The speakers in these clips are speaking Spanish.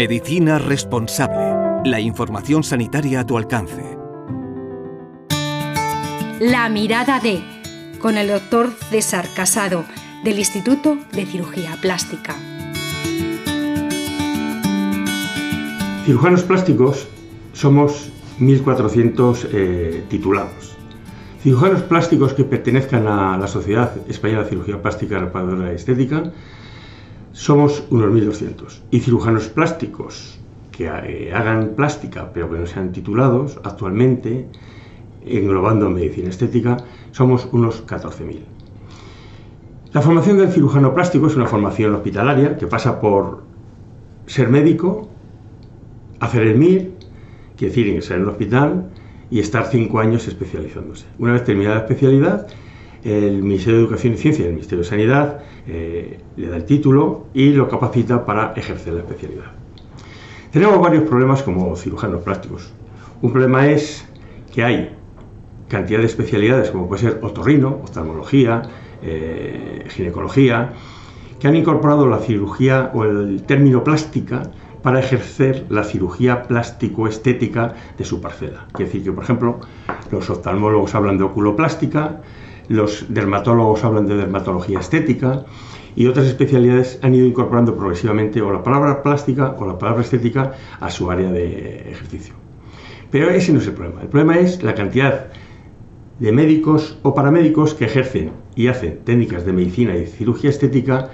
Medicina responsable. La información sanitaria a tu alcance. La mirada de, con el doctor César Casado, del Instituto de Cirugía Plástica. Cirujanos plásticos somos 1.400 eh, titulados. Cirujanos plásticos que pertenezcan a la Sociedad Española de Cirugía Plástica, Reparadora y Estética somos unos 1.200. Y cirujanos plásticos que eh, hagan plástica pero que no sean titulados actualmente, englobando medicina estética, somos unos 14.000. La formación del cirujano plástico es una formación hospitalaria que pasa por ser médico, hacer el MIR, quiere decir ingresar en el hospital y estar cinco años especializándose. Una vez terminada la especialidad, el Ministerio de Educación y Ciencia y el Ministerio de Sanidad eh, le da el título y lo capacita para ejercer la especialidad. Tenemos varios problemas como cirujanos plásticos. Un problema es que hay cantidad de especialidades como puede ser otorrino, oftalmología, eh, ginecología, que han incorporado la cirugía o el término plástica para ejercer la cirugía plástico-estética de su parcela. Quiere decir que, por ejemplo, los oftalmólogos hablan de oculoplástica, los dermatólogos hablan de dermatología estética y otras especialidades han ido incorporando progresivamente o la palabra plástica o la palabra estética a su área de ejercicio. Pero ese no es el problema. El problema es la cantidad de médicos o paramédicos que ejercen y hacen técnicas de medicina y cirugía estética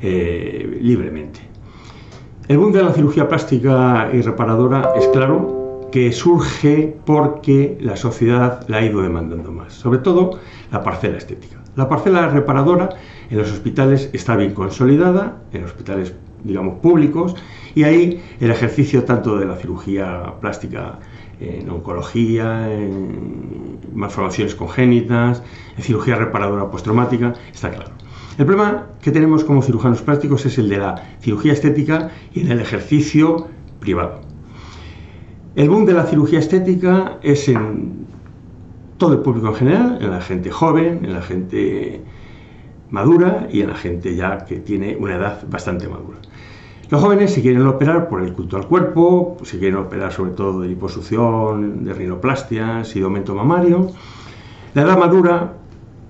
eh, libremente. El boom de la cirugía plástica y reparadora es claro que surge porque la sociedad la ha ido demandando más, sobre todo la parcela estética. La parcela reparadora en los hospitales está bien consolidada, en hospitales digamos públicos, y ahí el ejercicio tanto de la cirugía plástica en oncología, en malformaciones congénitas, en cirugía reparadora postraumática, está claro. El problema que tenemos como cirujanos plásticos es el de la cirugía estética y en el ejercicio privado. El boom de la cirugía estética es en todo el público en general, en la gente joven, en la gente madura y en la gente ya que tiene una edad bastante madura. Los jóvenes se quieren operar por el culto al cuerpo, se quieren operar sobre todo de liposucción, de rinoplastias y de aumento mamario. La edad madura,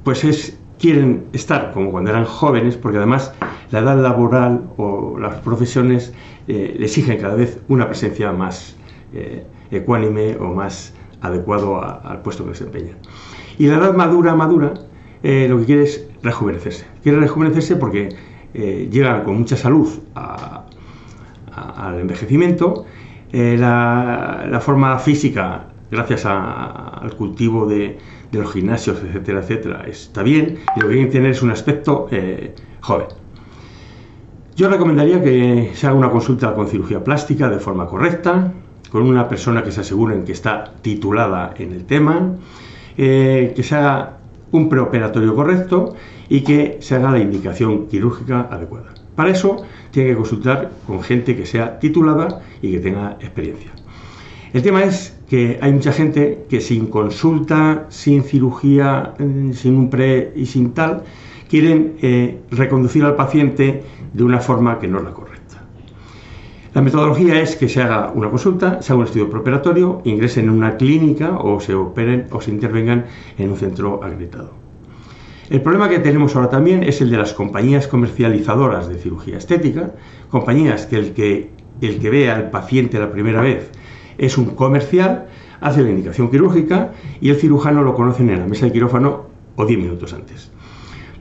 pues es, quieren estar como cuando eran jóvenes, porque además la edad laboral o las profesiones eh, exigen cada vez una presencia más eh, ecuánime o más adecuado al puesto que desempeñan. Y la edad madura, madura, eh, lo que quiere es rejuvenecerse. Quiere rejuvenecerse porque llegan con mucha salud al envejecimiento. Eh, la, forma física, gracias al cultivo de, los gimnasios, etcétera, etcétera, está bien y lo que quieren tener es un aspecto eh, joven. Yo recomendaría que se haga una consulta con cirugía plástica de forma correcta, con una persona que se aseguren que está titulada en el tema, eh, que se haga un preoperatorio correcto y que se haga la indicación quirúrgica adecuada. Para eso tiene que consultar con gente que sea titulada y que tenga experiencia. El tema es que hay mucha gente que sin consulta, sin cirugía, eh, sin un pre y sin tal, quieren eh, reconducir al paciente de una forma que no es la correcta. La metodología es que se haga una consulta, se haga un estudio preoperatorio, ingresen en una clínica o se operen o se intervengan en un centro acreditado. El problema que tenemos ahora también es el de las compañías comercializadoras de cirugía estética, compañías que el que, el que ve al paciente la primera vez es un comercial, hace la indicación quirúrgica y el cirujano lo conoce en la mesa de quirófano o 10 minutos antes.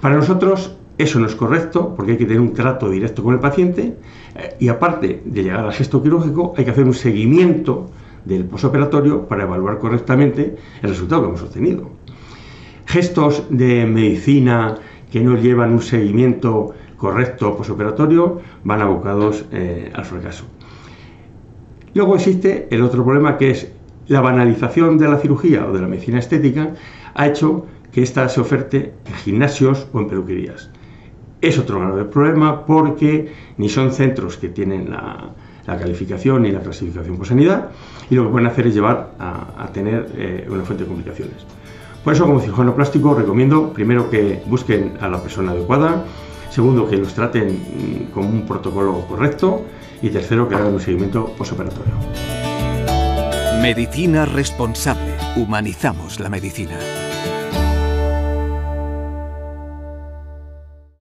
Para nosotros eso no es correcto porque hay que tener un trato directo con el paciente eh, y aparte de llegar al gesto quirúrgico hay que hacer un seguimiento del posoperatorio para evaluar correctamente el resultado que hemos obtenido gestos de medicina que no llevan un seguimiento correcto posoperatorio van abocados eh, al fracaso. Luego existe el otro problema que es la banalización de la cirugía o de la medicina estética ha hecho que ésta se oferte en gimnasios o en peluquerías. Es otro grave problema porque ni son centros que tienen la, calificación ni la clasificación por sanidad y lo que pueden hacer es llevar a, tener eh, una fuente de complicaciones. Por eso, como cirujano plástico, recomiendo primero que busquen a la persona adecuada, Segundo, que los traten mm, con un protocolo correcto. Y tercero, que hagan un seguimiento posoperatorio. Medicina responsable. Humanizamos la medicina.